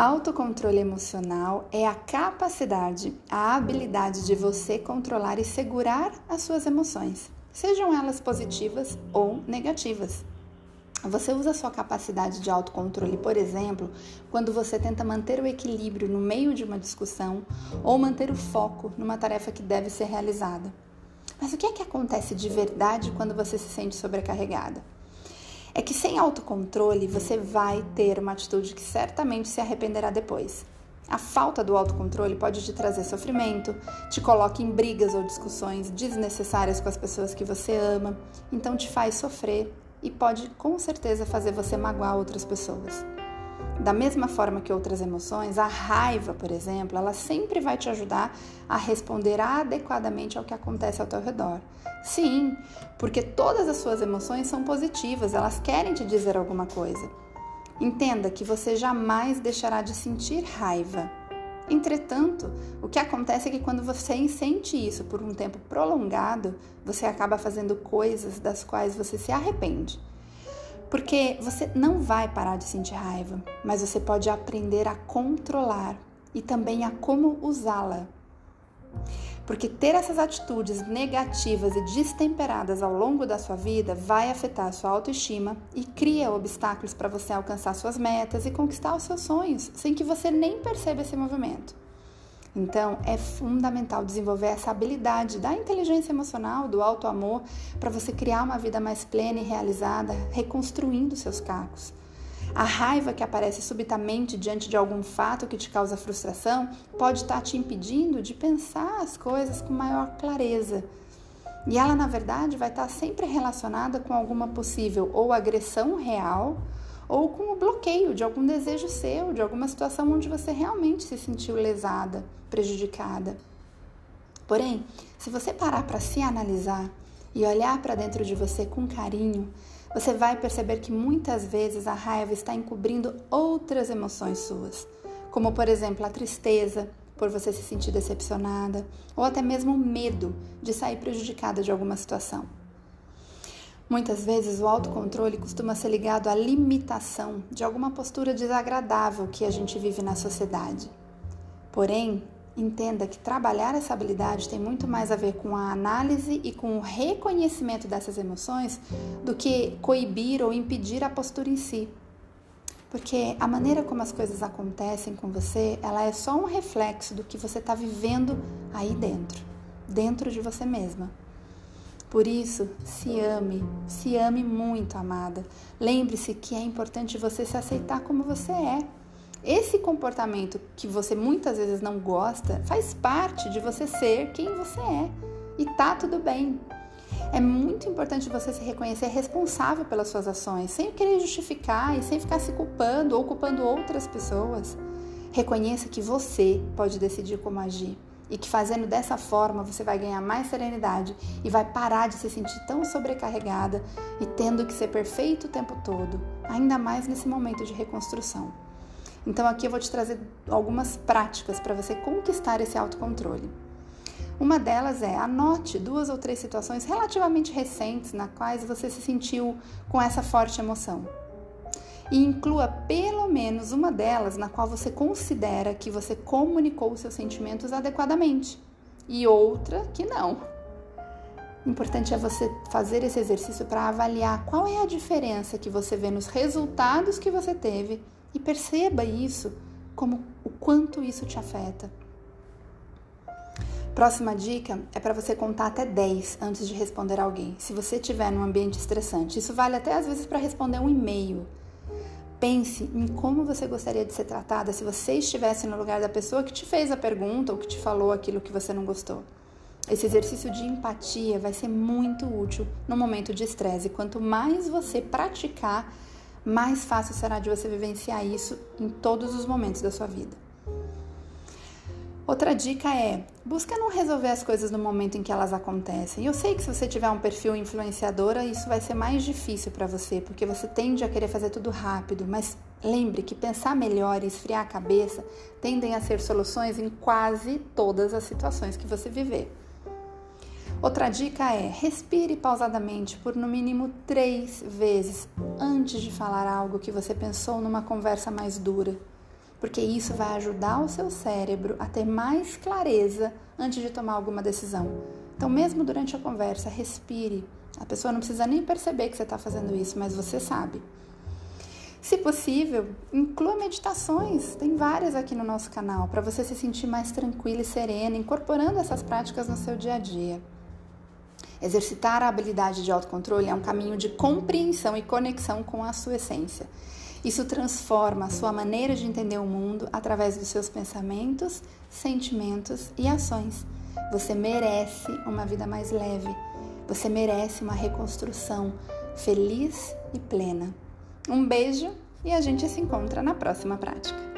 Autocontrole emocional é a capacidade, a habilidade de você controlar e segurar as suas emoções, sejam elas positivas ou negativas. Você usa sua capacidade de autocontrole, por exemplo, quando você tenta manter o equilíbrio no meio de uma discussão ou manter o foco numa tarefa que deve ser realizada. Mas o que é que acontece de verdade quando você se sente sobrecarregada? É que sem autocontrole você vai ter uma atitude que certamente se arrependerá depois. A falta do autocontrole pode te trazer sofrimento, te coloca em brigas ou discussões desnecessárias com as pessoas que você ama, então te faz sofrer e pode com certeza fazer você magoar outras pessoas. Da mesma forma que outras emoções, a raiva, por exemplo, ela sempre vai te ajudar a responder adequadamente ao que acontece ao teu redor. Sim, porque todas as suas emoções são positivas, elas querem te dizer alguma coisa. Entenda que você jamais deixará de sentir raiva. Entretanto, o que acontece é que quando você sente isso por um tempo prolongado, você acaba fazendo coisas das quais você se arrepende. Porque você não vai parar de sentir raiva, mas você pode aprender a controlar e também a como usá-la. Porque ter essas atitudes negativas e destemperadas ao longo da sua vida vai afetar a sua autoestima e cria obstáculos para você alcançar suas metas e conquistar os seus sonhos, sem que você nem perceba esse movimento. Então, é fundamental desenvolver essa habilidade da inteligência emocional, do alto amor, para você criar uma vida mais plena e realizada, reconstruindo seus cacos. A raiva que aparece subitamente diante de algum fato que te causa frustração pode estar tá te impedindo de pensar as coisas com maior clareza. E ela, na verdade, vai estar tá sempre relacionada com alguma possível ou agressão real ou com o bloqueio de algum desejo seu, de alguma situação onde você realmente se sentiu lesada, prejudicada. Porém, se você parar para se analisar e olhar para dentro de você com carinho, você vai perceber que muitas vezes a raiva está encobrindo outras emoções suas, como por exemplo a tristeza por você se sentir decepcionada, ou até mesmo o medo de sair prejudicada de alguma situação. Muitas vezes o autocontrole costuma ser ligado à limitação de alguma postura desagradável que a gente vive na sociedade. Porém, entenda que trabalhar essa habilidade tem muito mais a ver com a análise e com o reconhecimento dessas emoções do que coibir ou impedir a postura em si. Porque a maneira como as coisas acontecem com você, ela é só um reflexo do que você está vivendo aí dentro, dentro de você mesma. Por isso, se ame, se ame muito, amada. Lembre-se que é importante você se aceitar como você é. Esse comportamento que você muitas vezes não gosta faz parte de você ser quem você é. E tá tudo bem. É muito importante você se reconhecer responsável pelas suas ações, sem querer justificar e sem ficar se culpando ou culpando outras pessoas. Reconheça que você pode decidir como agir e que fazendo dessa forma você vai ganhar mais serenidade e vai parar de se sentir tão sobrecarregada e tendo que ser perfeito o tempo todo, ainda mais nesse momento de reconstrução. Então aqui eu vou te trazer algumas práticas para você conquistar esse autocontrole. Uma delas é anote duas ou três situações relativamente recentes na quais você se sentiu com essa forte emoção e inclua pelo menos uma delas na qual você considera que você comunicou seus sentimentos adequadamente e outra que não. Importante é você fazer esse exercício para avaliar qual é a diferença que você vê nos resultados que você teve e perceba isso como o quanto isso te afeta. Próxima dica é para você contar até 10 antes de responder alguém, se você estiver num ambiente estressante. Isso vale até às vezes para responder um e-mail. Pense em como você gostaria de ser tratada se você estivesse no lugar da pessoa que te fez a pergunta ou que te falou aquilo que você não gostou. Esse exercício de empatia vai ser muito útil no momento de estresse. Quanto mais você praticar, mais fácil será de você vivenciar isso em todos os momentos da sua vida. Outra dica é: busca não resolver as coisas no momento em que elas acontecem. Eu sei que se você tiver um perfil influenciadora, isso vai ser mais difícil para você, porque você tende a querer fazer tudo rápido, mas lembre que pensar melhor e esfriar a cabeça tendem a ser soluções em quase todas as situações que você viver. Outra dica é: respire pausadamente por no mínimo três vezes antes de falar algo que você pensou numa conversa mais dura. Porque isso vai ajudar o seu cérebro a ter mais clareza antes de tomar alguma decisão. Então, mesmo durante a conversa, respire. A pessoa não precisa nem perceber que você está fazendo isso, mas você sabe. Se possível, inclua meditações, tem várias aqui no nosso canal, para você se sentir mais tranquila e serena, incorporando essas práticas no seu dia a dia. Exercitar a habilidade de autocontrole é um caminho de compreensão e conexão com a sua essência. Isso transforma a sua maneira de entender o mundo através dos seus pensamentos, sentimentos e ações. Você merece uma vida mais leve. Você merece uma reconstrução feliz e plena. Um beijo e a gente se encontra na próxima prática.